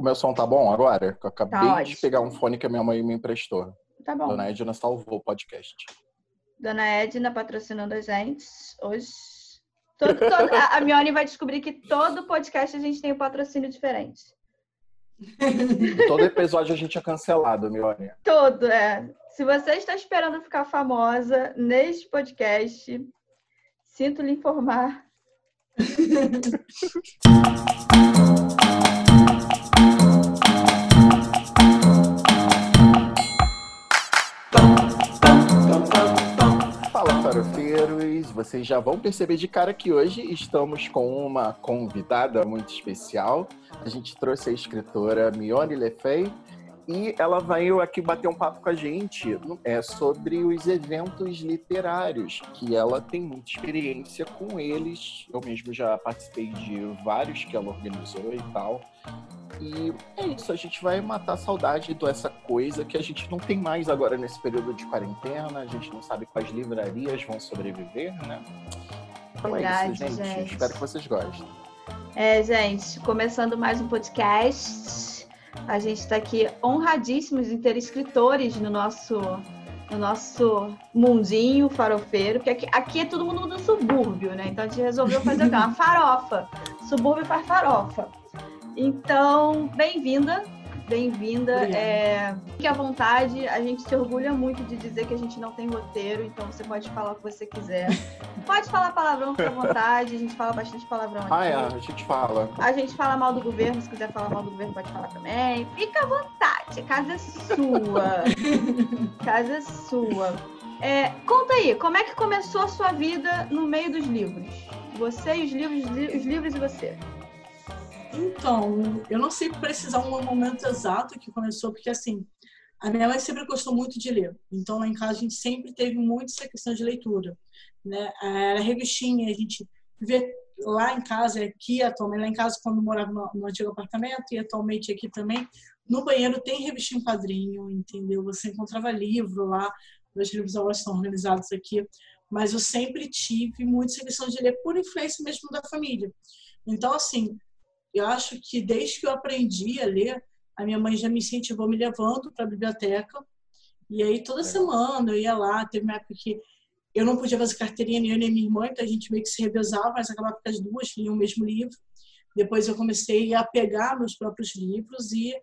O meu som tá bom agora? Eu acabei tá de pegar um fone que a minha mãe me emprestou. Tá bom. Dona Edna salvou o podcast. Dona Edna patrocinando a gente hoje. Todo, todo, a Mione vai descobrir que todo podcast a gente tem um patrocínio diferente. Todo episódio a gente é cancelado, Mione. Todo, é. Se você está esperando ficar famosa neste podcast, sinto lhe informar. vocês já vão perceber de cara que hoje estamos com uma convidada muito especial. A gente trouxe a escritora Mione Lefei e ela veio aqui bater um papo com a gente é, sobre os eventos literários, que ela tem muita experiência com eles. Eu mesmo já participei de vários que ela organizou e tal. E é isso, a gente vai matar a saudade dessa coisa que a gente não tem mais agora nesse período de quarentena, a gente não sabe quais livrarias vão sobreviver, né? Então Verdade, é isso, gente. gente. Espero que vocês gostem. É, gente, começando mais um podcast. A gente está aqui honradíssimos de ter escritores no nosso no nosso mundinho farofeiro, porque aqui, aqui é todo mundo do subúrbio, né? Então a gente resolveu fazer uma farofa. Subúrbio faz farofa. Então, bem-vinda, bem-vinda. É, fique à vontade. A gente se orgulha muito de dizer que a gente não tem roteiro, então você pode falar o que você quiser. Pode falar palavrão, fique à vontade. A gente fala bastante palavrão aqui. Ah, é, a gente fala. A gente fala mal do governo, se quiser falar mal do governo, pode falar também. Fica à vontade, a casa é sua. casa é sua. É, conta aí, como é que começou a sua vida no meio dos livros? Você e os livros, os livros e você. Então, eu não sei precisar um momento exato que começou, porque assim, a minha mãe sempre gostou muito de ler. Então, lá em casa a gente sempre teve muito essa questão de leitura, né? Era revistinha, a gente vê lá em casa, aqui atualmente, lá em casa quando morava no, no antigo apartamento e atualmente aqui também, no banheiro tem revistinha em quadrinho, entendeu? Você encontrava livro lá, os livros agora estão organizados aqui, mas eu sempre tive muita questão de ler por influência mesmo da família. Então, assim, eu acho que desde que eu aprendi a ler, a minha mãe já me incentivou me levando para a biblioteca. E aí toda é. semana eu ia lá. Teve uma época que eu não podia fazer carteirinha nem eu nem minha irmã, então a gente meio que se revezava, mas acabava que as duas liam o mesmo livro. Depois eu comecei a pegar meus próprios livros e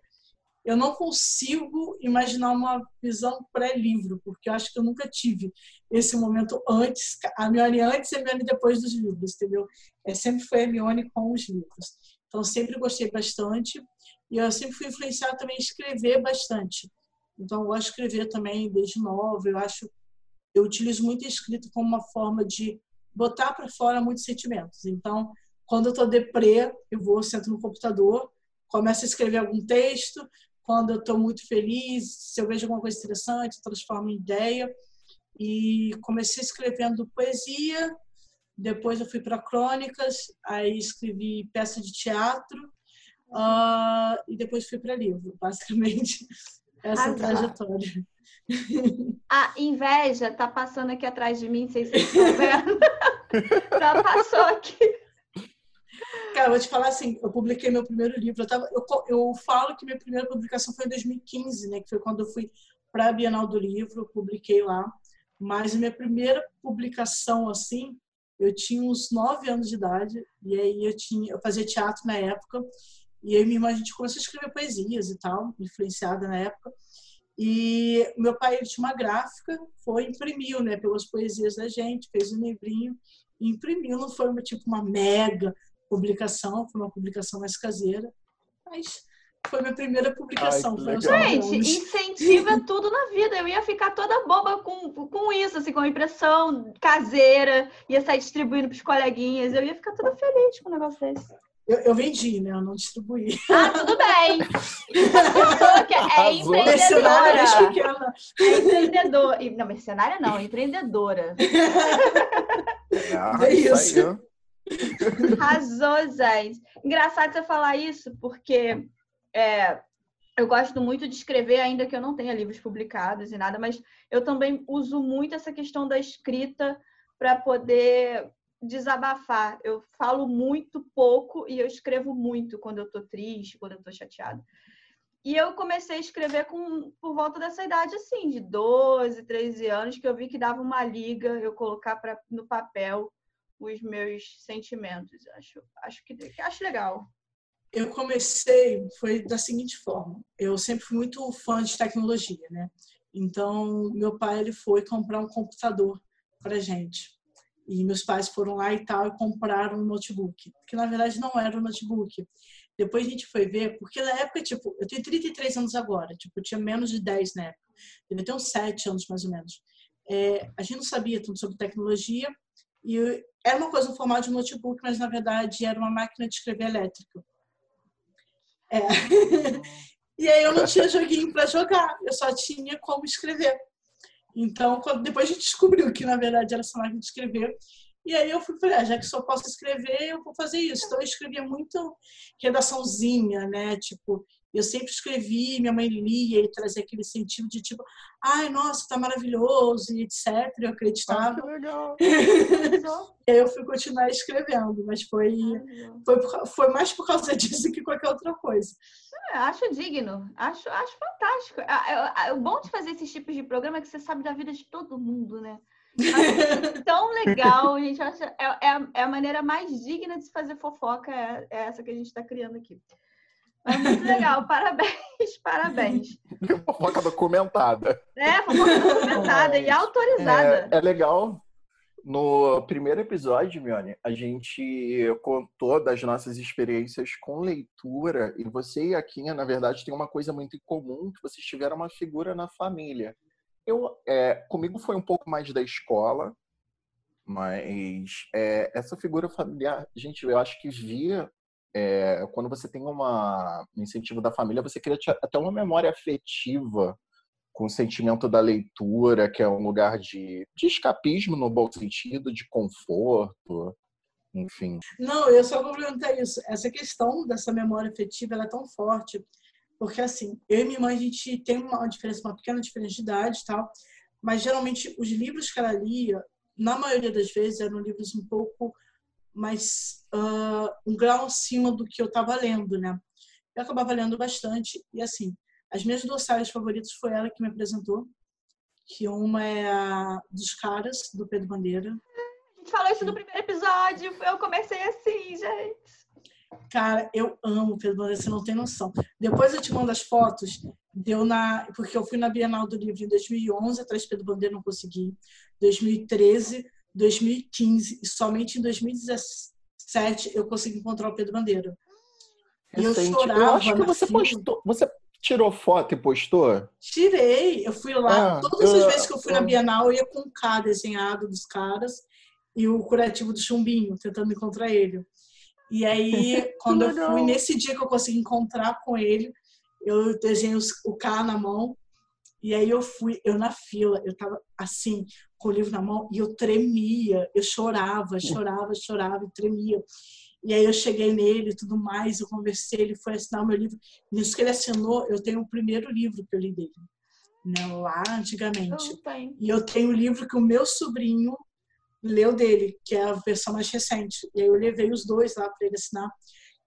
eu não consigo imaginar uma visão pré-livro, porque eu acho que eu nunca tive esse momento antes, a Mione antes e a Mione depois dos livros, entendeu? É, sempre foi a Mione com os livros. Então, sempre gostei bastante. E eu sempre fui influenciada também a escrever bastante. Então, eu gosto de escrever também desde nova. Eu acho, eu utilizo muito a escrita como uma forma de botar para fora muitos sentimentos. Então, quando eu estou deprê, eu vou, sento no computador, começo a escrever algum texto. Quando eu estou muito feliz, se eu vejo alguma coisa interessante, transformo em ideia. E comecei escrevendo poesia, depois eu fui para crônicas, aí escrevi peça de teatro uh, e depois fui para livro, basicamente essa trajetória. A inveja tá passando aqui atrás de mim, não sei se vocês estão vendo. Já passou aqui. Cara, vou te falar assim, eu publiquei meu primeiro livro. Eu, tava, eu, eu falo que minha primeira publicação foi em 2015, né? Que foi quando eu fui para a Bienal do Livro, eu publiquei lá. Mas minha primeira publicação, assim, eu tinha uns nove anos de idade e aí eu tinha eu fazia teatro na época e aí minha irmã a gente começou a escrever poesias e tal influenciada na época e meu pai ele tinha uma gráfica foi imprimiu né pelas poesias da gente fez um livrinho e imprimiu não foi uma tipo uma mega publicação foi uma publicação mais caseira mas foi minha primeira publicação. Ai, Gente, incentiva tudo na vida. Eu ia ficar toda boba com, com isso, assim, com a impressão caseira, ia sair distribuindo para os coleguinhas. Eu ia ficar toda feliz com um negócio desse. Eu, eu, vendi, né? Eu não distribuí. Ah, tudo bem. é empreendedora. É empreendedora. Não, mercenária não, empreendedora. Ah, é isso. Arrasou, Zé. Engraçado você falar isso, porque é, eu gosto muito de escrever, ainda que eu não tenha livros publicados e nada, mas eu também uso muito essa questão da escrita para poder desabafar. Eu falo muito pouco e eu escrevo muito quando eu tô triste, quando eu tô chateada. E eu comecei a escrever com, por volta dessa idade, assim, de 12, 13 anos, que eu vi que dava uma liga eu colocar pra, no papel os meus sentimentos. Acho, acho que acho legal. Eu comecei, foi da seguinte forma. Eu sempre fui muito fã de tecnologia, né? Então, meu pai ele foi comprar um computador para gente. E meus pais foram lá e tal e compraram um notebook, que na verdade não era um notebook. Depois a gente foi ver, porque na época, tipo, eu tenho 33 anos agora, tipo, eu tinha menos de 10 na época. Eu tenho uns 7 anos mais ou menos. É, a gente não sabia tanto sobre tecnologia e era uma coisa no formato de notebook, mas na verdade era uma máquina de escrever elétrica. É. e aí eu não tinha joguinho para jogar, eu só tinha como escrever. Então, quando, depois a gente descobriu que na verdade era essa máquina de escrever. E aí eu fui falei, ah, já que só posso escrever, eu vou fazer isso. Então eu escrevia muito redaçãozinha, né? Tipo, eu sempre escrevi, minha mãe lia e trazia aquele sentido de tipo, ai, nossa, tá maravilhoso, e etc. Eu acreditava. Ah, que legal. e aí eu fui continuar escrevendo, mas foi, foi, foi mais por causa disso que qualquer outra coisa. É, acho digno, acho, acho fantástico. É, o bom de fazer esses tipos de programa é que você sabe da vida de todo mundo, né? tão legal, gente. Acha, é, é, a, é, a, maneira mais digna de se fazer fofoca, é, é essa que a gente está criando aqui. Mas muito legal, parabéns, parabéns. Fofoca documentada. É, fofoca documentada e autorizada. É, é, legal. No primeiro episódio, Mione, a gente contou das nossas experiências com leitura e você e a Kinha, na verdade, tem uma coisa muito em comum, que vocês tiveram uma figura na família. Eu, é, comigo foi um pouco mais da escola, mas é, essa figura familiar, gente, eu acho que via é, quando você tem uma, um incentivo da família, você cria até uma memória afetiva com o sentimento da leitura, que é um lugar de, de escapismo no bom sentido, de conforto, enfim. Não, eu só vou perguntar isso. Essa questão dessa memória afetiva ela é tão forte, porque assim, eu e minha mãe, a gente tem uma diferença, uma pequena diferença de idade e tal, mas geralmente os livros que ela lia, na maioria das vezes, eram livros um pouco mas uh, um grau acima do que eu estava lendo, né? Eu acabava lendo bastante e assim, as minhas duas sagas favoritas foi ela que me apresentou, que uma é a dos caras do Pedro Bandeira. A gente falou isso no primeiro episódio, eu comecei assim, gente. Cara, eu amo Pedro Bandeira, você não tem noção. Depois eu te mando as fotos, deu na, porque eu fui na Bienal do Livro em 2011, atrás de Pedro Bandeira não consegui. 2013 2015 e somente em 2017 eu consegui encontrar o Pedro Bandeira. E eu chorava. Eu acho que você fila. postou. Você tirou foto e postou? Tirei. Eu fui lá. Ah, todas eu, as vezes que eu fui eu... na Bienal, eu ia com o K desenhado dos caras e o curativo do chumbinho, tentando encontrar ele. E aí, quando eu fui, nesse dia que eu consegui encontrar com ele, eu desenhei o K na mão. E aí eu fui, eu na fila, eu tava assim, com o livro na mão e eu tremia, eu chorava, chorava, chorava e tremia. E aí eu cheguei nele e tudo mais, eu conversei, ele foi assinar o meu livro. Nisso que ele assinou, eu tenho o primeiro livro que eu li dele, né, lá antigamente. E eu tenho o livro que o meu sobrinho leu dele, que é a versão mais recente. E aí eu levei os dois lá para ele assinar.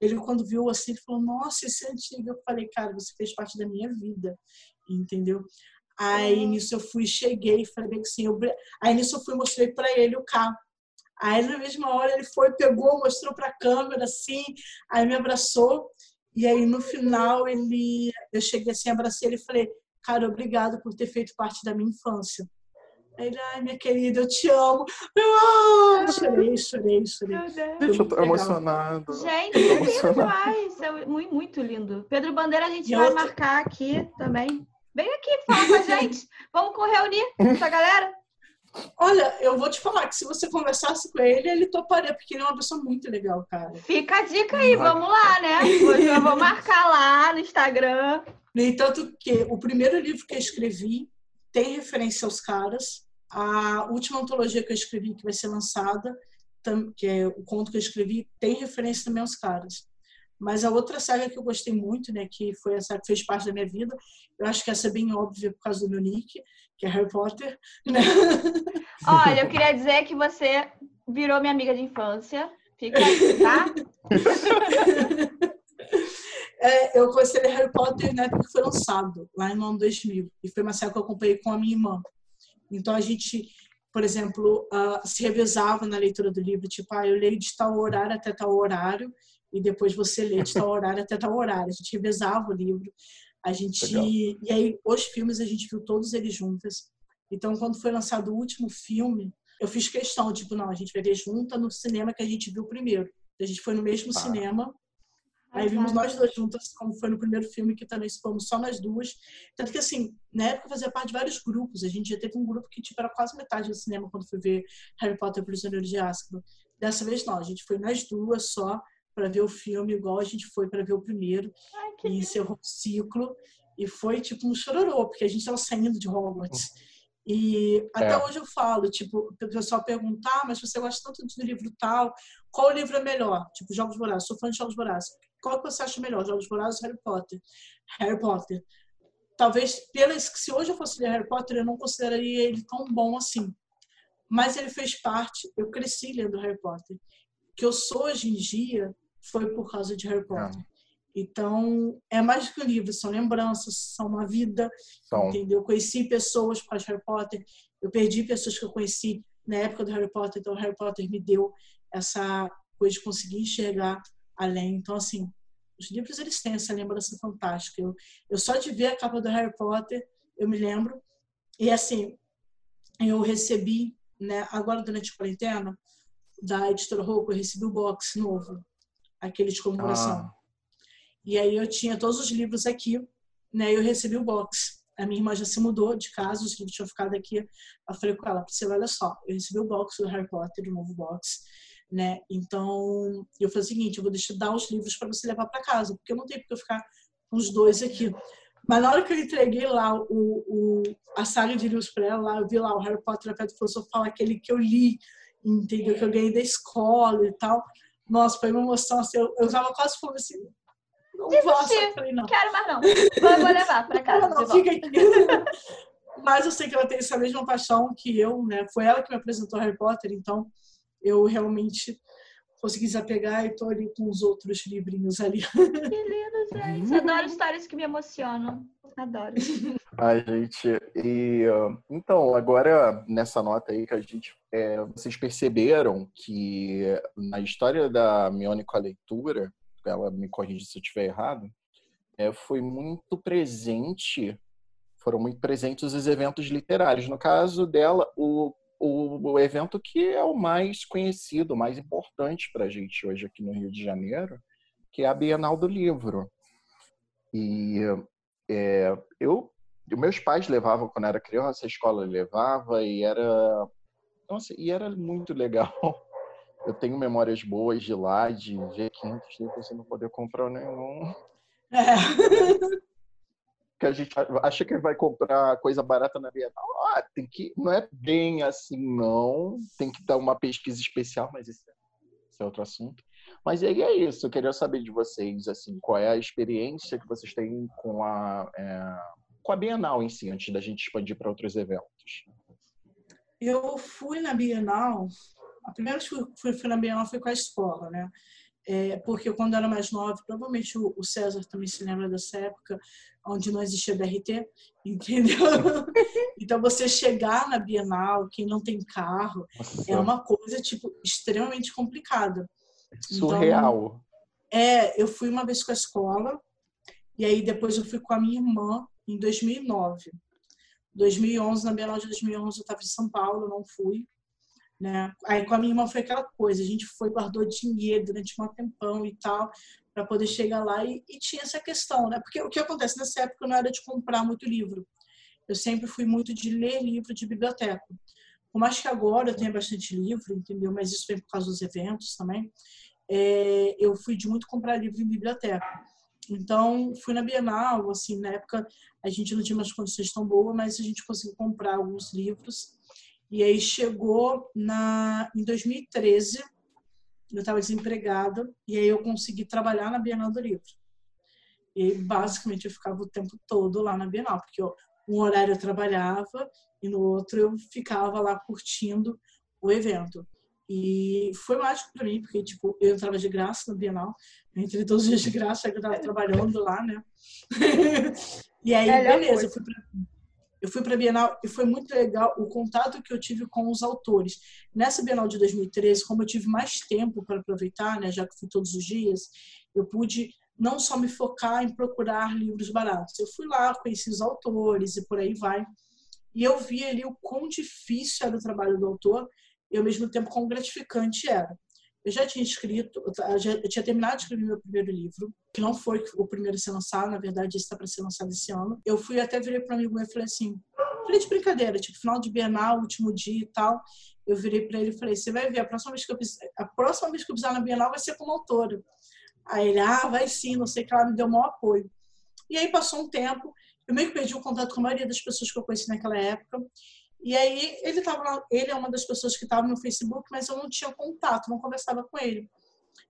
Ele, quando viu assim, ele falou: Nossa, esse é antigo. Eu falei: Cara, você fez parte da minha vida, entendeu? Aí nisso eu fui, cheguei, falei que sim. Eu... Aí nisso eu fui, mostrei para ele o carro. Aí na mesma hora ele foi, pegou, mostrou para a câmera assim, aí me abraçou. E aí no final ele, eu cheguei assim, abracei ele e falei, cara, obrigado por ter feito parte da minha infância. Aí ele, ai, minha querida, eu te amo. Eu, chorei, chorei, chorei. Gente, eu tô emocionado. Gente, é lindo demais. É muito, muito lindo. Pedro Bandeira, a gente vai marcar aqui também. Vem aqui falar com a gente. Vamos reunir essa galera. Olha, eu vou te falar que se você conversasse com ele, ele toparia, porque ele é uma pessoa muito legal, cara. Fica a dica aí, vamos lá, né? Hoje eu vou marcar lá no Instagram. No tanto que o primeiro livro que eu escrevi tem referência aos caras. A última antologia que eu escrevi, que vai ser lançada, que é o conto que eu escrevi, tem referência também aos caras. Mas a outra saga que eu gostei muito, né, que foi essa que fez parte da minha vida, eu acho que essa é bem óbvia por causa do meu nick, que é Harry Potter. Né? Olha, eu queria dizer que você virou minha amiga de infância. Fica aí, tá? é, eu comecei a ler Harry Potter na época que foi lançado, lá no ano 2000. E foi uma série que eu acompanhei com a minha irmã. Então a gente, por exemplo, uh, se revezava na leitura do livro. Tipo, ah, eu leio de tal horário até tal horário. E depois você lê de tal horário até tal horário. A gente revezava o livro. A gente Legal. e aí os filmes a gente viu todos eles juntas. Então quando foi lançado o último filme, eu fiz questão, tipo, não, a gente vai ver junta no cinema que a gente viu primeiro. A gente foi no mesmo ah. cinema. Aí vimos nós duas juntas, como foi no primeiro filme, que também fomos só nós duas. Tanto que, assim, na época eu fazia parte de vários grupos. A gente já teve um grupo que, tipo, era quase metade do cinema quando foi ver Harry Potter Prisioneiro de Azkaban. Dessa vez, não. A gente foi nós duas só para ver o filme, igual a gente foi para ver o primeiro. Ai, e encerrou o ciclo. E foi, tipo, um chororô, porque a gente estava saindo de Hogwarts. E até é. hoje eu falo, tipo, o pessoal perguntar, ah, mas você gosta tanto de livro tal, qual livro é melhor? Tipo, Jogos Vorazes, sou fã de Jogos Vorazes. Qual que você acha melhor, Jogos Vorazes ou Harry Potter? Harry Potter. Talvez, pelas, se hoje eu fosse ler Harry Potter, eu não consideraria ele tão bom assim. Mas ele fez parte, eu cresci lendo Harry Potter. Que eu sou hoje em dia foi por causa de Harry Potter. É. Então, é mais do que um livro, são lembranças, são uma vida, são. entendeu? Eu conheci pessoas por Harry Potter, eu perdi pessoas que eu conheci na época do Harry Potter, então Harry Potter me deu essa coisa de conseguir enxergar além. Então, assim, os livros, eles têm essa lembrança fantástica. Eu, eu só de ver a capa do Harry Potter, eu me lembro. E, assim, eu recebi, né, agora durante a quarentena, da editora Rouco, eu recebi o box novo, aquele de comemoração. Ah e aí eu tinha todos os livros aqui, né? Eu recebi o box. A minha irmã já se mudou de casa, os livros tinham ficado aqui. Eu falei com ela, Priscila, olha só, eu recebi o box do Harry Potter, o novo box, né? Então, eu falei o seguinte, eu vou deixar dar os livros para você levar para casa, porque eu não tenho porque eu ficar com os dois aqui. Mas na hora que eu entreguei lá o, o a saga de livros para ela, lá, eu vi lá o Harry Potter, a Pedra Filosofal, aquele que eu li, entendeu? Que eu ganhei da escola e tal. Nossa, foi uma emoção, assim, eu, eu tava quase falando assim, não Desistir. Falei, não. Quero mais não. Vou, vou levar para casa. Não, não, fica aqui. Mas eu sei que ela tem essa mesma paixão que eu, né? Foi ela que me apresentou Harry Potter, então eu realmente consegui desapegar e tô ali com os outros livrinhos ali. Que lindo, gente. Adoro histórias que me emocionam. Adoro. Ai, gente, e então, agora nessa nota aí que a gente. É, vocês perceberam que na história da Mione com a leitura, ela me corrige se eu estiver errado, é, foi muito presente, foram muito presentes os eventos literários. No caso dela, o, o, o evento que é o mais conhecido, o mais importante para a gente hoje aqui no Rio de Janeiro, que é a Bienal do Livro. E é, eu, meus pais levavam quando era criança, a escola levava e era, nossa, e era muito legal eu tenho memórias boas de lá, de ver 500 livros e não poder comprar nenhum. É. que a gente acha que vai comprar coisa barata na Bienal. Ah, tem que, não é bem assim, não. Tem que dar uma pesquisa especial, mas isso é, é outro assunto. Mas aí é isso. Eu queria saber de vocês, assim, qual é a experiência que vocês têm com a, é, com a Bienal em si, antes da gente expandir para outros eventos. Eu fui na Bienal a primeira vez que fui, fui na Bienal foi com a escola, né? É, porque quando eu era mais nova, provavelmente o, o, César também se lembra dessa época, onde não existia BRT, entendeu? então você chegar na Bienal, quem não tem carro, Nossa. é uma coisa tipo extremamente complicada. Surreal. Então, é, eu fui uma vez com a escola e aí depois eu fui com a minha irmã em 2009. 2011, na Bienal de 2011 eu estava em São Paulo, não fui. Né? Aí com a minha irmã foi aquela coisa, a gente foi, guardou dinheiro durante um tempão e tal, para poder chegar lá e, e, tinha essa questão, né? Porque o que acontece nessa época não era de comprar muito livro. Eu sempre fui muito de ler livro de biblioteca. Por mais que agora eu tenha bastante livro, entendeu? Mas isso vem por causa dos eventos também. É, eu fui de muito comprar livro em biblioteca. Então, fui na Bienal, assim, na época a gente não tinha umas condições tão boas, mas a gente conseguiu comprar alguns livros e aí chegou na, em 2013, eu estava desempregada, e aí eu consegui trabalhar na Bienal do Livro. E basicamente eu ficava o tempo todo lá na Bienal, porque eu, um horário eu trabalhava e no outro eu ficava lá curtindo o evento. E foi mágico para mim, porque tipo, eu entrava de graça no Bienal, entre todos os dias de graça, eu estava trabalhando lá, né? e aí, beleza, eu fui pra, eu fui para a Bienal e foi muito legal o contato que eu tive com os autores. Nessa Bienal de 2013, como eu tive mais tempo para aproveitar, né, já que fui todos os dias, eu pude não só me focar em procurar livros baratos. Eu fui lá, conheci os autores e por aí vai. E eu vi ali o quão difícil era o trabalho do autor e ao mesmo tempo quão gratificante era. Eu já tinha escrito, eu, já, tinha terminado de escrever meu primeiro livro, que não foi o primeiro a ser lançado, na verdade, esse está para ser lançado esse ano. Eu fui até virei para um amigo meu e falei assim, falei de brincadeira, tipo, final de Bienal, último dia e tal. Eu virei para ele e falei, você vai ver, a próxima vez que eu a próxima vez que eu pisar na Bienal vai ser como autora. Aí ele, ah, vai sim, não sei o que, ela me deu o maior apoio. E aí passou um tempo, eu meio que perdi o contato com a maioria das pessoas que eu conheci naquela época. E aí ele tava ele é uma das pessoas que estava no Facebook, mas eu não tinha contato, não conversava com ele.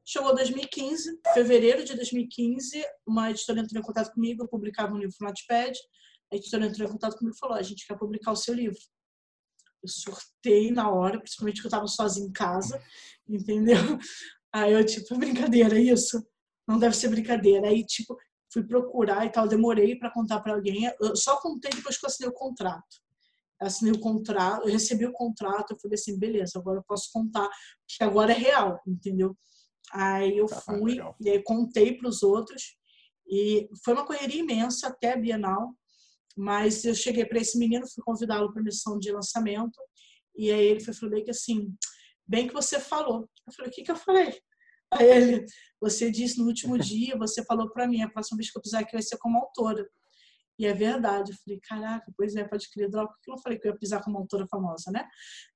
Chegou 2015, fevereiro de 2015, uma editora entrou em contato comigo, eu publicava um livro no Notepad, a editora entrou em contato comigo e falou: a gente quer publicar o seu livro. Eu surtei na hora, principalmente que eu estava sozinha em casa, entendeu? Aí eu, tipo, brincadeira, isso? Não deve ser brincadeira. Aí, tipo, fui procurar e tal, demorei para contar para alguém. Eu só contei depois que eu assinei o contrato assinei o contrato, eu recebi o contrato, eu falei assim, beleza, agora eu posso contar, que agora é real, entendeu? Aí eu tá, fui, e aí contei para os outros, e foi uma correria imensa até a Bienal, mas eu cheguei para esse menino, fui convidá-lo para a missão de lançamento, e aí ele foi falou bem que assim, bem que você falou. Eu falei, o que que eu falei? Aí ele, você disse no último dia, você falou para mim, a próxima vez que eu pisar aqui vai ser como autora. E é verdade. Eu falei, caraca, pois é, pode crer, droga, por que eu não falei que eu ia pisar como autora famosa, né?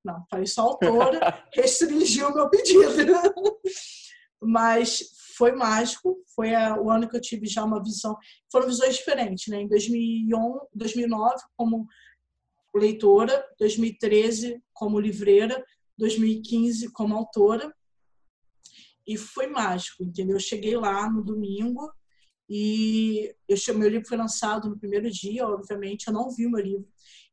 Não, falei só autora, restringiu o meu pedido. Mas foi mágico, foi o ano que eu tive já uma visão, foram visões diferentes, né? Em 2011, 2009, como leitora, 2013 como livreira, 2015 como autora. E foi mágico, entendeu? Eu cheguei lá no domingo, e eu, meu livro foi lançado no primeiro dia, obviamente, eu não vi o meu livro.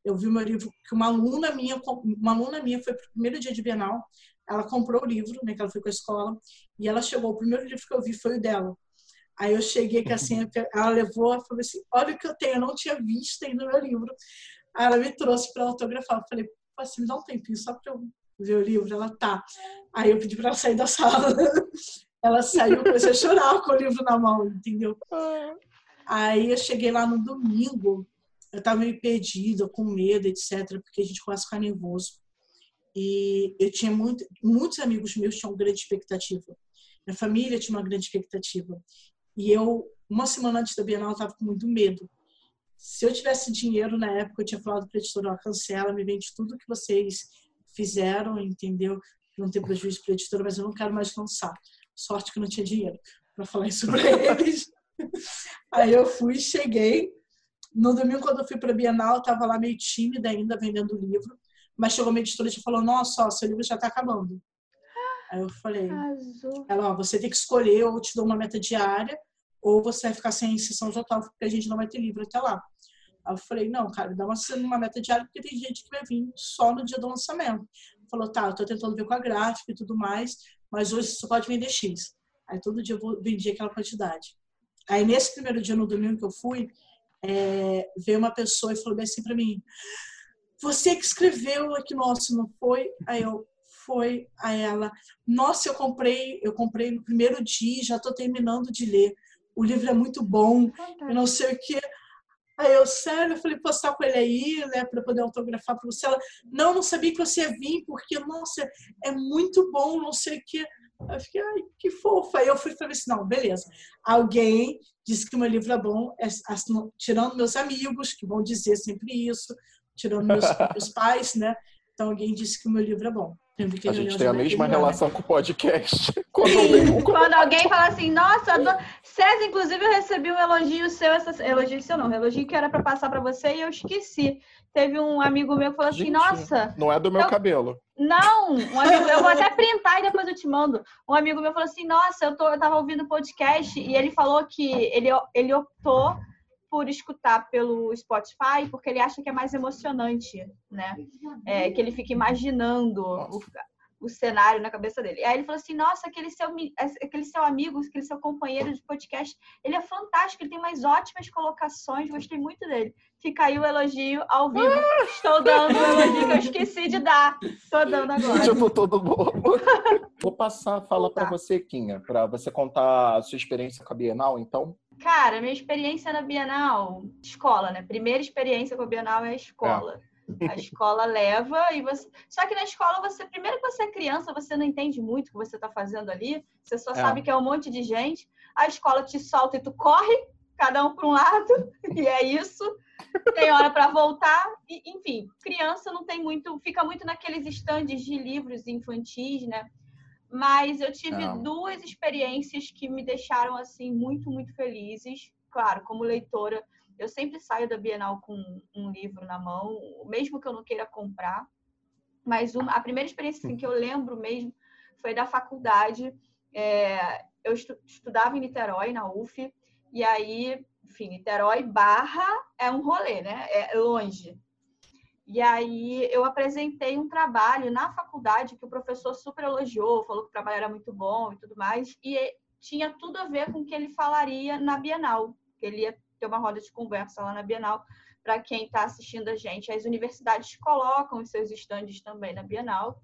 Eu vi o meu livro que uma aluna minha, uma aluna minha foi para o primeiro dia de Bienal, ela comprou o livro, né, que ela foi com a escola, e ela chegou, o primeiro livro que eu vi foi o dela. Aí eu cheguei que assim, ela levou, ela falou assim, olha o que eu tenho, eu não tinha visto ainda o meu livro. Aí ela me trouxe para autografar, eu falei, assim, me dá um tempinho só para eu ver o livro. Ela, tá. Aí eu pedi para ela sair da sala. Ela saiu, comecei a chorar com o livro na mão, entendeu? Aí eu cheguei lá no domingo, eu estava meio perdida, com medo, etc., porque a gente começa a ficar nervoso. E eu tinha muito, muitos amigos meus tinham grande expectativa. Minha família tinha uma grande expectativa. E eu, uma semana antes da Bienal, estava com muito medo. Se eu tivesse dinheiro na época, eu tinha falado para a editora, cancela, me vende tudo que vocês fizeram, entendeu? Não ter prejuízo para a editora, mas eu não quero mais lançar. Sorte que não tinha dinheiro para falar isso para eles. Aí eu fui, cheguei. No domingo, quando eu fui para a Bienal, eu estava lá meio tímida ainda, vendendo livro. Mas chegou uma editora e falou: Nossa, ó, seu livro já está acabando. Aí eu falei: Azul. Ela, ó, você tem que escolher, ou eu te dou uma meta diária, ou você vai ficar sem sessão total, porque a gente não vai ter livro até lá. Aí eu falei: Não, cara, dá uma, uma meta diária, porque tem gente que vai vir só no dia do lançamento. Falou: Tá, eu tô tentando ver com a gráfica e tudo mais, mas hoje você só pode vender X. Aí todo dia eu vou vender aquela quantidade. Aí nesse primeiro dia, no domingo que eu fui, é, veio uma pessoa e falou bem assim para mim: Você que escreveu aqui, nosso, não foi? Aí eu, foi a ela. Nossa, eu comprei, eu comprei no primeiro dia, já estou terminando de ler. O livro é muito bom, eu não sei o que. Aí eu, sério, eu falei, postar com ele aí, né, para poder autografar para você. Ela, não, não sabia que você ia vir, porque, nossa, é muito bom, não sei o quê. Eu fiquei, ai, que fofa. Aí eu fui falei assim, não, beleza. Alguém disse que o meu livro é bom, é, assim, tirando meus amigos, que vão dizer sempre isso, tirando meus, meus pais, né? Então alguém disse que o meu livro é bom. A gente tem a mesma relação com o podcast. Quando alguém... Quando alguém fala assim, nossa, do... César, inclusive, eu recebi um elogio seu, essa... elogio seu não, um elogio que era para passar para você e eu esqueci. Teve um amigo meu que falou assim, nossa... Não é do meu eu... cabelo. Não, um amigo, eu vou até printar e depois eu te mando. Um amigo meu falou assim, nossa, eu, tô, eu tava ouvindo podcast e ele falou que ele, ele optou por escutar pelo Spotify, porque ele acha que é mais emocionante, né? É, que ele fica imaginando. O... o cenário na cabeça dele. Aí ele falou assim: Nossa, aquele seu, aquele seu amigo, aquele seu companheiro de podcast, ele é fantástico, ele tem umas ótimas colocações, gostei muito dele. Fica aí o elogio ao vivo. Estou dando o elogio que eu esqueci de dar. Estou dando agora. Eu tô todo bobo. Vou passar a fala para você, Kinha, para você contar a sua experiência com a Bienal, então. Cara, minha experiência na Bienal, escola, né? Primeira experiência com a Bienal é a escola. É. A escola leva e você. Só que na escola você, primeiro que você é criança, você não entende muito o que você está fazendo ali. Você só é. sabe que é um monte de gente. A escola te solta e tu corre, cada um para um lado, e é isso. Tem hora para voltar. E, enfim, criança não tem muito, fica muito naqueles estandes de livros infantis, né? Mas eu tive não. duas experiências que me deixaram assim muito, muito felizes. Claro, como leitora, eu sempre saio da Bienal com um livro na mão, mesmo que eu não queira comprar. Mas uma, a primeira experiência assim, que eu lembro mesmo foi da faculdade. É, eu estu, estudava em Niterói, na UF, e aí, enfim, Niterói barra é um rolê, né? É longe. E aí eu apresentei um trabalho na faculdade que o professor super elogiou, falou que o trabalho era muito bom e tudo mais, e tinha tudo a ver com o que ele falaria na Bienal, que ele ia ter uma roda de conversa lá na Bienal para quem está assistindo a gente. As universidades colocam os seus estandes também na Bienal.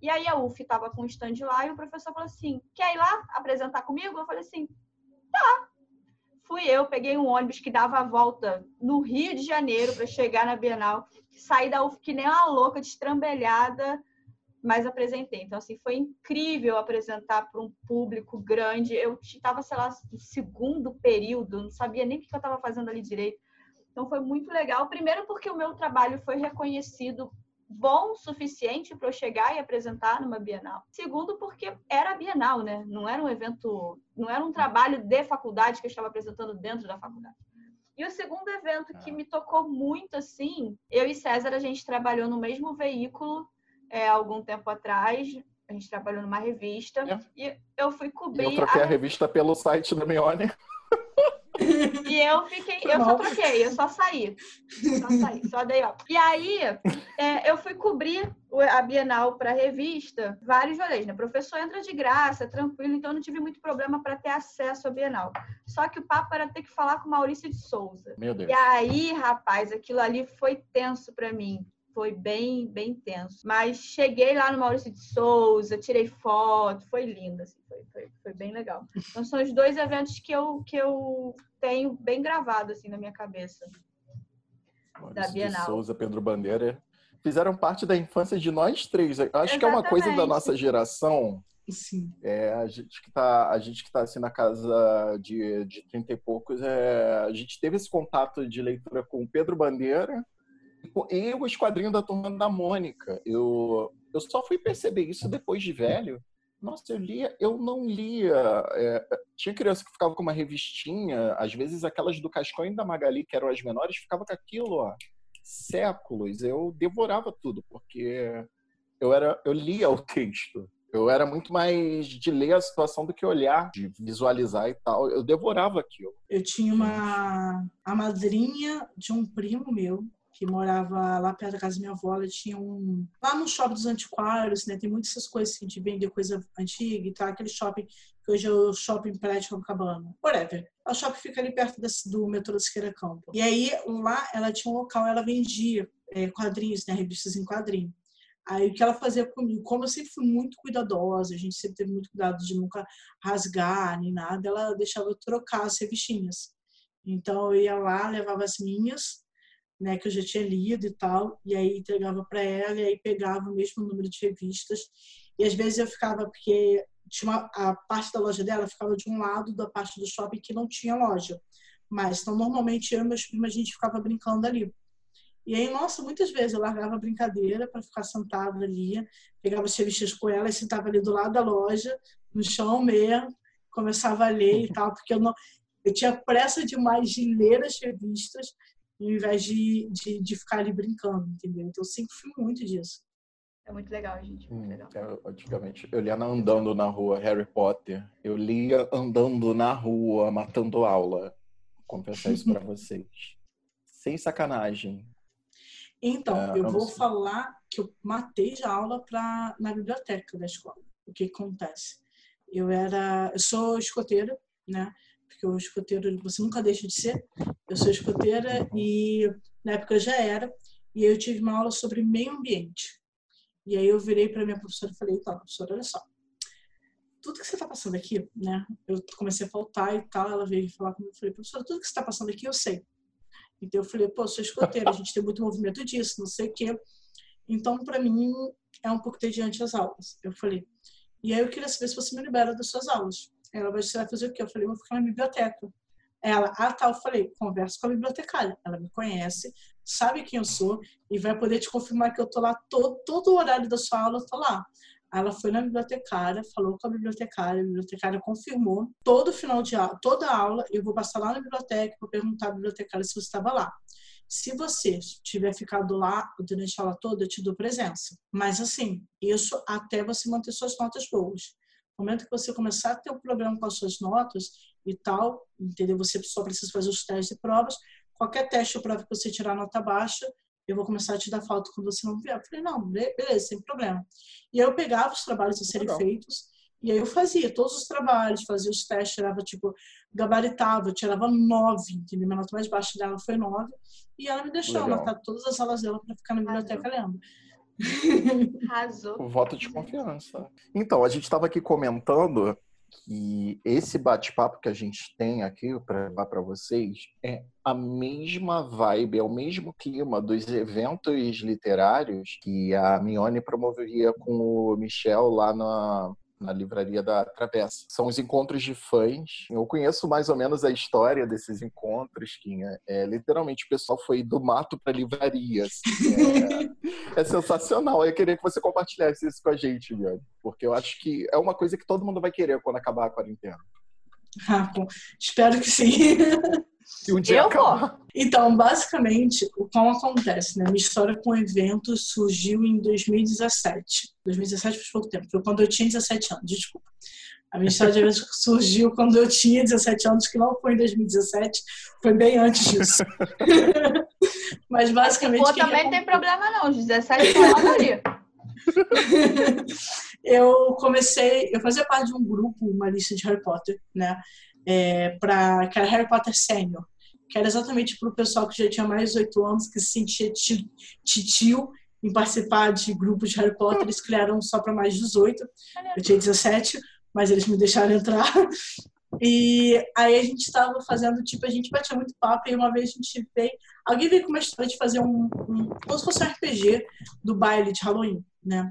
E aí a UF estava com um stand lá e o professor falou assim: quer ir lá apresentar comigo? Eu falei assim: tá. Fui eu, peguei um ônibus que dava a volta no Rio de Janeiro para chegar na Bienal, saí da UF que nem uma louca, destrambelhada, mas apresentei. Então, assim, foi incrível apresentar para um público grande. Eu estava, sei lá, no segundo período, não sabia nem o que eu estava fazendo ali direito. Então, foi muito legal. Primeiro, porque o meu trabalho foi reconhecido bom o suficiente para eu chegar e apresentar numa Bienal. Segundo, porque era Bienal, né? Não era um evento, não era um trabalho de faculdade que eu estava apresentando dentro da faculdade. E o segundo evento que ah. me tocou muito, assim, eu e César, a gente trabalhou no mesmo veículo é, algum tempo atrás. A gente trabalhou numa revista é. e eu fui cobrir. Eu troquei a... a revista pelo site do Mione. E eu fiquei, eu só troquei, eu só saí. Só saí, só dei ó. E aí, é, eu fui cobrir a Bienal para a revista, vários rolês, né? O professor entra de graça, tranquilo, então não tive muito problema para ter acesso à Bienal. Só que o papo era ter que falar com Maurício de Souza. Meu Deus. E aí, rapaz, aquilo ali foi tenso para mim foi bem, bem tenso. Mas cheguei lá no Maurício de Souza, tirei foto, foi lindo, assim, foi, foi, foi, bem legal. Então são os dois eventos que eu, que eu tenho bem gravado assim na minha cabeça. Maurício da Bienal. De Souza, Pedro Bandeira, fizeram parte da infância de nós três. Acho Exatamente. que é uma coisa da nossa geração. Sim. É, a gente que está a gente que tá assim na casa de, de 30 e poucos, é, a gente teve esse contato de leitura com o Pedro Bandeira, e o esquadrinho da Turma da Mônica. Eu, eu só fui perceber isso depois de velho. Nossa, eu lia, eu não lia. É, tinha criança que ficava com uma revistinha, às vezes aquelas do Cascão e da Magali, que eram as menores, ficava com aquilo, ó, séculos. Eu devorava tudo, porque eu era, eu lia o texto. Eu era muito mais de ler a situação do que olhar, de visualizar e tal. Eu devorava aquilo. Eu tinha uma a madrinha de um primo meu que morava lá perto da casa da minha avó, ela tinha um. Lá no shopping dos antiquários, né? Tem muitas essas coisas assim, de vender coisa antiga e tal. Aquele shopping que hoje é o shopping prédio Copacabana. Whatever. O shopping fica ali perto desse, do metrô da Siqueira Campo. E aí, lá, ela tinha um local, ela vendia é, quadrinhos, né? Revistas em quadrinho. Aí o que ela fazia comigo, como eu sempre fui muito cuidadosa, a gente sempre teve muito cuidado de nunca rasgar nem nada, ela deixava eu trocar as revistinhas. Então eu ia lá, levava as minhas, né, que eu já tinha lido e tal, e aí entregava para ela, e aí pegava o mesmo número de revistas. E às vezes eu ficava, porque tinha uma, a parte da loja dela ficava de um lado da parte do shopping que não tinha loja. Mas, então, normalmente eu e meus primos, a gente ficava brincando ali. E aí, nossa, muitas vezes eu largava a brincadeira para ficar sentado ali, pegava as revistas com ela e sentava ali do lado da loja, no chão mesmo, começava a ler e tal, porque eu não. Eu tinha pressa demais de ler as revistas ao invés de, de, de ficar ali brincando, entendeu? Então, eu sempre fui muito disso. É muito legal, gente. Muito hum, legal. É, antigamente, eu lia andando na rua Harry Potter. Eu lia andando na rua, matando aula. Vou confessar isso para vocês. Sem sacanagem. Então, é, eu vou sei. falar que eu matei já aula pra, na biblioteca da escola. O que acontece? Eu era, eu sou escoteira, né? Porque o escoteiro você nunca deixa de ser. Eu sou escoteira e na época já era. E eu tive uma aula sobre meio ambiente. E aí eu virei para minha professora e falei, então, professora, olha só, tudo que você está passando aqui, né? Eu comecei a faltar e tal, ela veio falar comigo, eu falei, professora, tudo que você está passando aqui eu sei. Então eu falei, pô, sou escoteira, a gente tem muito movimento disso, não sei o quê. Então, para mim, é um pouco tediante as aulas. Eu falei, e aí eu queria saber se você me libera das suas aulas. Ela vai, fazer o quê? Eu falei, vou ficar na biblioteca. Ela, ah, tá, eu falei, conversa com a bibliotecária. Ela me conhece, sabe quem eu sou e vai poder te confirmar que eu tô lá todo, todo o horário da sua aula, eu tô lá. Ela foi na bibliotecária, falou com a bibliotecária, a bibliotecária confirmou. Todo final de aula, toda aula, eu vou passar lá na biblioteca para perguntar à bibliotecária se você estava lá. Se você tiver ficado lá durante a aula toda, eu te dou presença. Mas assim, isso até você manter suas notas boas. No momento que você começar a ter um problema com as suas notas e tal, entendeu? Você só precisa fazer os testes e provas. Qualquer teste ou prova que você tirar nota baixa, eu vou começar a te dar falta quando você não vier. Eu falei, não, beleza, sem problema. E aí eu pegava os trabalhos a serem Legal. feitos, e aí eu fazia todos os trabalhos, fazia os testes, tirava, tipo, gabaritava, tirava nove, entendeu? Minha nota mais baixa dela foi nove, e ela me deixou Legal. anotar todas as aulas dela para ficar na biblioteca lendo. Arrasou. Voto de confiança. Então, a gente estava aqui comentando que esse bate-papo que a gente tem aqui para levar para vocês é a mesma vibe, é o mesmo clima dos eventos literários que a Mione promoveria com o Michel lá na, na livraria da Travessa. São os encontros de fãs. Eu conheço mais ou menos a história desses encontros, que é, literalmente o pessoal foi do mato para livraria. Assim, é, é, sensacional. Eu queria que você compartilhasse isso com a gente, Liane, porque eu acho que é uma coisa que todo mundo vai querer quando acabar a quarentena. Ah, bom, espero que sim. E um dia eu vou. Então, basicamente, o como acontece, né? Minha história com o evento surgiu em 2017. 2017 faz pouco tempo, foi quando eu tinha 17 anos, desculpa. A minha história de evento surgiu quando eu tinha 17 anos, que não foi em 2017, foi bem antes disso. Mas basicamente. Pô, também não tem problema não, os 17 anos eu comecei, eu fazia parte de um grupo, uma lista de Harry Potter, né? É, para que era Harry Potter Sênior, que era exatamente para o pessoal que já tinha mais de 18 anos, que se sentia titio em participar de grupos de Harry Potter. Eles criaram só para mais de 18. Eu tinha 17, mas eles me deixaram entrar. E aí a gente estava fazendo, tipo, a gente batia muito papo e uma vez a gente veio, alguém veio com uma história de fazer um, um como se fosse um RPG do baile de Halloween, né?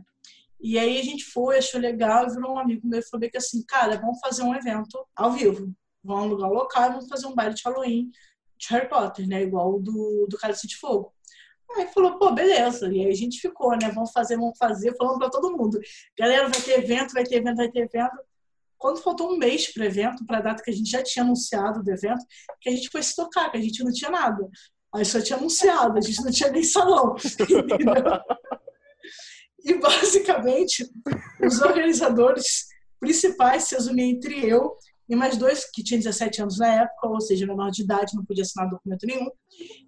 E aí a gente foi, achou legal, e virou um amigo meu e falou que assim, cara, vamos fazer um evento ao vivo vão alugar um local e vão fazer um baile de Halloween de Harry Potter, né? Igual o do, do Cálice de Fogo. Aí falou, pô, beleza. E aí a gente ficou, né? Vamos fazer, vamos fazer, falando para todo mundo. Galera, vai ter evento, vai ter evento, vai ter evento. Quando faltou um mês para evento, para a data que a gente já tinha anunciado do evento, que a gente foi se tocar, que a gente não tinha nada. Aí só tinha anunciado, a gente não tinha nem salão. e basicamente, os organizadores principais se resumiam entre eu e mais dois que tinham 17 anos na época, ou seja, menor de idade, não podia assinar documento nenhum,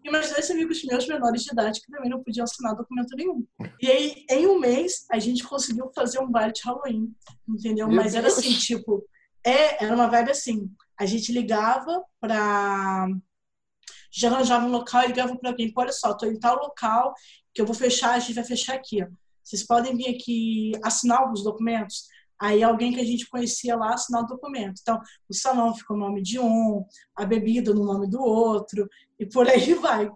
e mais dois amigos meus menores de idade que também não podiam assinar documento nenhum. E aí, em um mês, a gente conseguiu fazer um baile de Halloween, entendeu? Meu Mas Deus. era assim, tipo, é, era uma vibe assim, a gente ligava para já arranjava um local e ligava para alguém, olha só, tô em tal local que eu vou fechar, a gente vai fechar aqui. Vocês podem vir aqui assinar alguns documentos? Aí alguém que a gente conhecia lá assinar o documento. Então, o salão ficou no nome de um, a bebida no nome do outro, e por aí vai.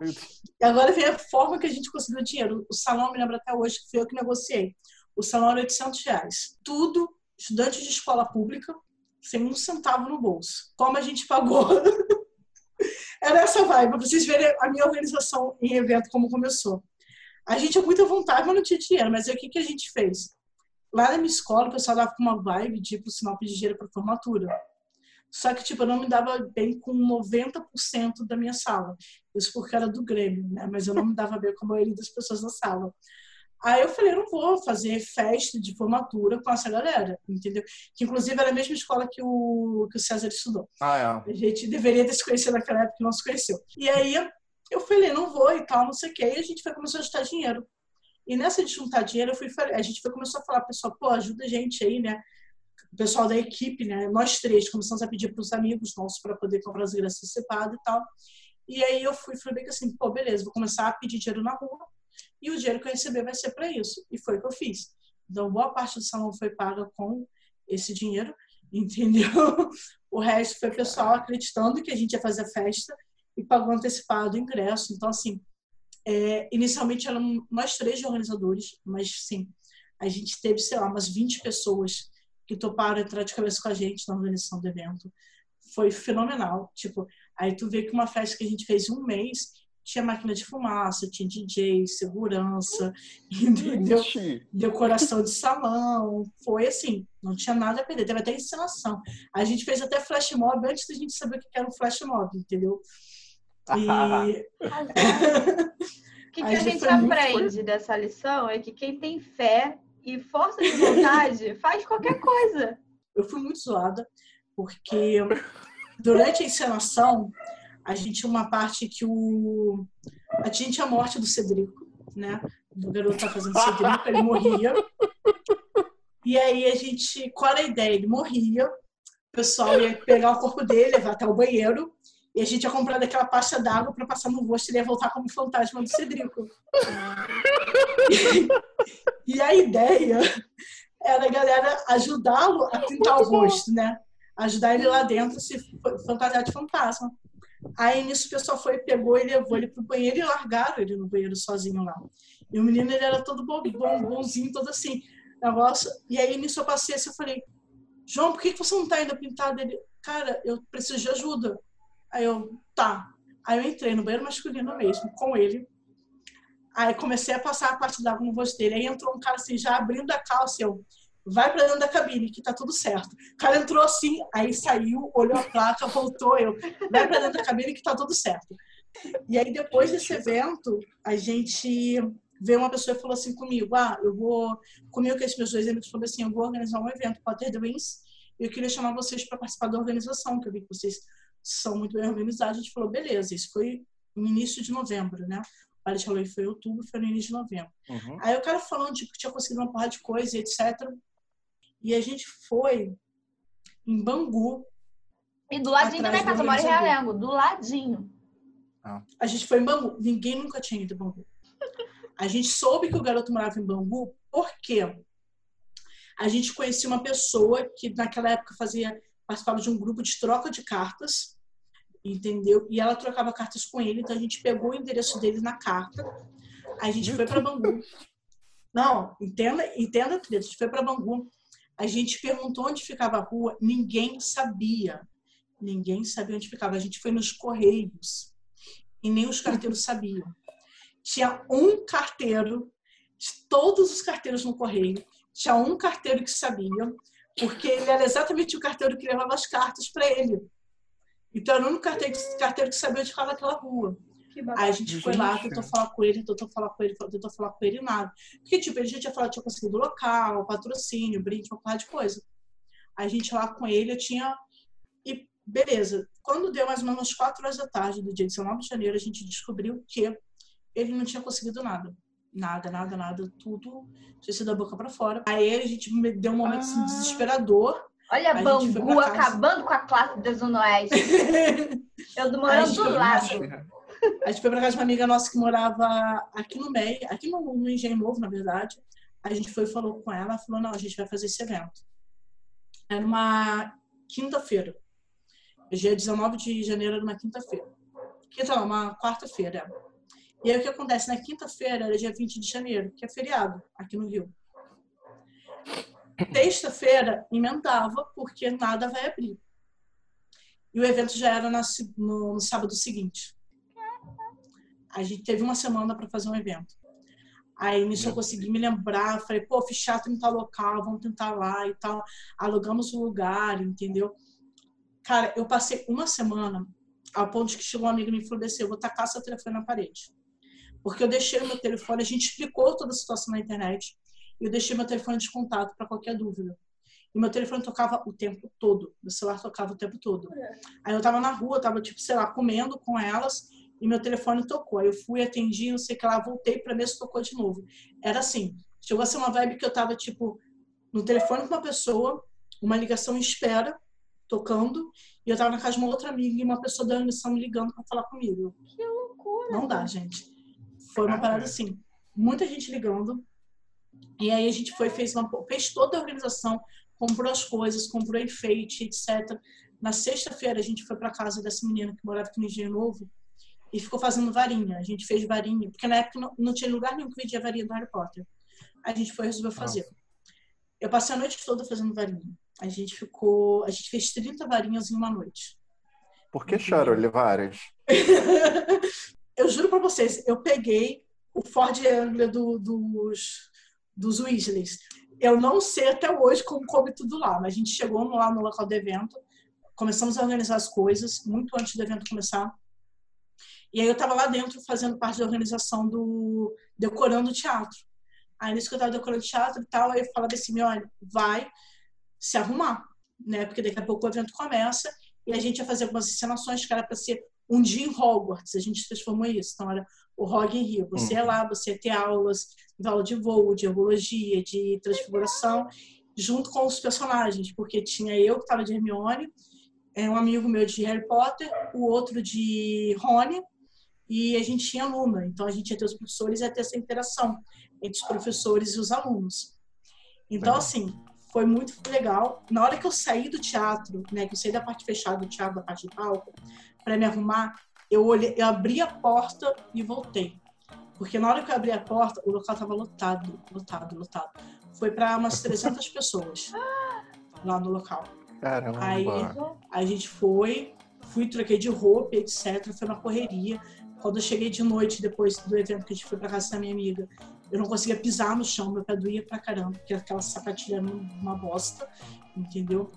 E agora vem a forma que a gente conseguiu o dinheiro. O salão, me lembro até hoje, que foi eu que negociei. O salão era 800 reais. Tudo, estudante de escola pública, sem um centavo no bolso. Como a gente pagou? era essa vibe, para vocês verem a minha organização em evento, como começou. A gente tinha muita vontade, mas não tinha dinheiro. Mas aí, o que, que a gente fez? Lá na minha escola, o pessoal dava com uma vibe de, tipo, sinal pedir dinheiro para formatura. Só que, tipo, eu não me dava bem com 90% da minha sala. Isso porque era do Grêmio, né? Mas eu não me dava bem com a maioria das pessoas da sala. Aí eu falei, eu não vou fazer festa de formatura com essa galera, entendeu? Que inclusive era a mesma escola que o, que o César estudou. Ah, é. A gente deveria ter se conhecido naquela época que não se conheceu. E aí eu falei, não vou e tal, não sei o quê. E a gente foi começar a juntar dinheiro. E nessa de juntar dinheiro, eu fui, a gente foi começou a falar, pessoal, pô, ajuda a gente aí, né? O pessoal da equipe, né? Nós três começamos a pedir para os amigos nossos para poder comprar as ingressos antecipados e tal. E aí eu fui, falei que assim, pô, beleza, vou começar a pedir dinheiro na rua e o dinheiro que eu receber vai ser para isso. E foi o que eu fiz. Então, boa parte do salão foi paga com esse dinheiro, entendeu? O resto foi o pessoal acreditando que a gente ia fazer festa e pagou antecipado o ingresso. Então, assim, é, inicialmente eram nós três organizadores, mas sim, a gente teve, sei lá, umas 20 pessoas que toparam entrar de cabeça com a gente na organização do evento. Foi fenomenal. Tipo, aí tu vê que uma festa que a gente fez em um mês tinha máquina de fumaça, tinha DJ, segurança, entendeu? Decoração de salão. Foi assim, não tinha nada a perder. Teve até encenação. A gente fez até flash mob antes da gente saber o que era um flash mob, entendeu? E... o que, que a gente aprende muito... dessa lição é que quem tem fé e força de vontade faz qualquer coisa. Eu fui muito zoada, porque durante a encenação a gente tinha uma parte que o. A gente tinha a morte do Cedrico, né? O garoto tá fazendo Cedrico, ele morria. E aí a gente. Qual era a ideia? Ele morria, o pessoal ia pegar o corpo dele, levar até o banheiro, e a gente ia comprar daquela pasta d'água para passar no rosto e ele ia voltar como fantasma do Cedrico. E, e a ideia era a galera ajudá-lo a pintar o rosto, né? Ajudar ele lá dentro a se fantasiar de fantasma. Aí nisso o pessoal foi, pegou e levou ele pro banheiro e largaram ele no banheiro sozinho lá. E o menino ele era todo bom, bom bonzinho, todo assim, negócio. E aí nisso eu passei assim, eu falei, João, por que você não tá ainda pintado? Ele, cara, eu preciso de ajuda. Aí eu, tá. Aí eu entrei no banheiro masculino mesmo, com ele. Aí comecei a passar a parte d'água no rosto dele. Aí entrou um cara assim, já abrindo a calça. Eu, vai para dentro da cabine, que tá tudo certo. O cara entrou assim, aí saiu, olhou a placa, voltou. Eu, vai para dentro da cabine, que tá tudo certo. E aí, depois desse evento, a gente veio uma pessoa e falou assim comigo: Ah, eu vou. Comigo que esses meus dois amigos falou assim: Eu vou organizar um evento, Potter Dreams, e eu queria chamar vocês para participar da organização, que eu vi que vocês são muito bem organizados. A gente falou: Beleza, isso foi no início de novembro, né? O Paris Halloween foi em outubro, foi no início de novembro. Uhum. Aí o cara falando tipo, que tinha conseguido uma porrada de coisa, etc. E a gente foi em Bangu. E do ladinho da minha casa, eu moro em Realengo, do ladinho. Ah. A gente foi em Bangu. Ninguém nunca tinha ido em Bangu. A gente soube que o garoto morava em Bangu porque a gente conhecia uma pessoa que naquela época fazia participava de um grupo de troca de cartas, entendeu? E ela trocava cartas com ele, então a gente pegou o endereço dele na carta. A gente foi para Bangu. Não, entenda, entenda, a gente foi para Bangu. A gente perguntou onde ficava a rua, ninguém sabia. Ninguém sabia onde ficava. A gente foi nos Correios e nem os carteiros sabiam. Tinha um carteiro, todos os carteiros no Correio, tinha um carteiro que sabia, porque ele era exatamente o carteiro que levava as cartas para ele. Então, era o único carteiro, carteiro que sabia onde ficava aquela rua. Aí a gente foi lá, tentou falar com ele, tentou falar com ele, tentou falar com ele, nada. Porque, tipo, ele já tinha falado que tinha conseguido local, patrocínio, brinde, uma porrada de coisa. Aí a gente lá com ele, eu tinha. E beleza. Quando deu mais ou menos 4 horas da tarde do dia 19 de janeiro, a gente descobriu que ele não tinha conseguido nada. Nada, nada, nada. Tudo tinha sido da boca para fora. Aí a gente deu um momento assim, ah. assim, desesperador. Olha, Bangu acabando com a classe da Zona Oeste. eu do morando do lado. A gente foi para casa de uma amiga nossa que morava aqui no meio, aqui no, no Engenho Novo, na verdade. A gente foi e falou com ela, falou, não, a gente vai fazer esse evento. Era uma quinta-feira. Dia 19 de janeiro era uma quinta-feira. Quinta não, uma quarta-feira. E aí o que acontece? Na quinta-feira era dia 20 de janeiro, que é feriado aqui no Rio. Sexta-feira emendava, porque nada vai abrir. E o evento já era no, sábado seguinte. A gente teve uma semana para fazer um evento. Aí nisso eu consegui me lembrar, falei, pô, fiz chato em tal local, vamos tentar lá e tal. Alugamos o lugar, entendeu? Cara, eu passei uma semana ao ponto que chegou um amigo e me falou assim, eu vou tacar seu telefone na parede. Porque eu deixei o meu telefone, a gente explicou toda a situação na internet, eu deixei meu telefone de contato para qualquer dúvida. E meu telefone tocava o tempo todo, meu celular tocava o tempo todo. É. Aí eu tava na rua, tava tipo, sei lá, comendo com elas, e meu telefone tocou. Aí eu fui, atendi, não sei o que lá, voltei para ver se tocou de novo. Era assim, chegou a ser uma vibe que eu tava, tipo, no telefone com uma pessoa, uma ligação em espera, tocando, e eu tava na casa de uma outra amiga e uma pessoa da ligação me ligando para falar comigo. Que loucura! Não dá, gente. Foi uma parada assim, muita gente ligando. E aí a gente foi, fez, uma, fez toda a organização, comprou as coisas, comprou enfeite, etc. Na sexta-feira a gente foi para casa dessa menina que morava aqui no Engenho Novo e ficou fazendo varinha. A gente fez varinha, porque na época não, não tinha lugar nenhum que vendia varinha do Harry Potter. A gente foi resolveu fazer. Nossa. Eu passei a noite toda fazendo varinha. A gente ficou, a gente fez 30 varinhas em uma noite. Por que Charole várias? eu juro para vocês, eu peguei o Ford Anglia do, dos, dos Weasleys. Eu não sei até hoje como come tudo lá, mas a gente chegou lá no local do evento, começamos a organizar as coisas muito antes do evento começar. E aí eu estava lá dentro fazendo parte da organização do decorando o teatro. Aí nisso que eu estava decorando o teatro e tal, aí eu falava assim, olha, vai se arrumar, né? Porque daqui a pouco o evento começa e a gente ia fazer algumas encenações que era para ser um dia em Hogwarts. A gente transformou isso. Então era o Hog em Rio. Você ia lá, você ter aulas, aula de voo, de herbologia, de transfiguração, junto com os personagens, porque tinha eu que estava de Hermione, é, um amigo meu de Harry Potter, o outro de Rony, e a gente tinha aluna. Então a gente ia ter os professores e ia ter essa interação entre os professores e os alunos. Então, assim, foi muito legal. Na hora que eu saí do teatro, né, que eu saí da parte fechada do teatro, da parte de palco, para me arrumar, eu olhei, eu abri a porta e voltei. Porque na hora que eu abri a porta, o local estava lotado, lotado, lotado. Foi para umas 300 pessoas lá no local. Caramba. Aí a gente foi, fui, troquei de roupa, etc. Foi uma correria. Quando eu cheguei de noite, depois do evento que a gente foi para casa da minha amiga, eu não conseguia pisar no chão, meu pé doía pra caramba, porque aquela sapatilha era uma bosta, entendeu?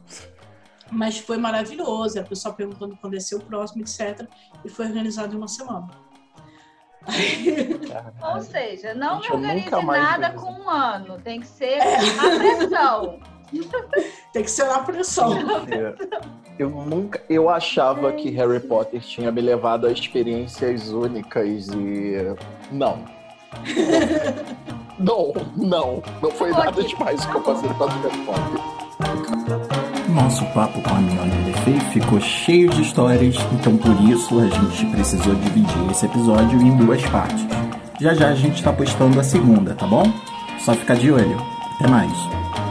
Mas foi maravilhoso, a pessoa perguntando quando ia ser o próximo, etc. E foi organizado em uma semana. Ou seja, não me organize nada com um ano, tem que ser é. a pressão. tem que ser na pressão. Eu nunca, eu achava que Harry Potter tinha me levado a experiências únicas e não. Não, não, não foi nada demais o que eu passei com a Harry Potter. Nosso papo com a Mione Lefei ficou cheio de histórias, então por isso a gente precisou dividir esse episódio em duas partes. Já já a gente está postando a segunda, tá bom? Só ficar de olho. Até mais.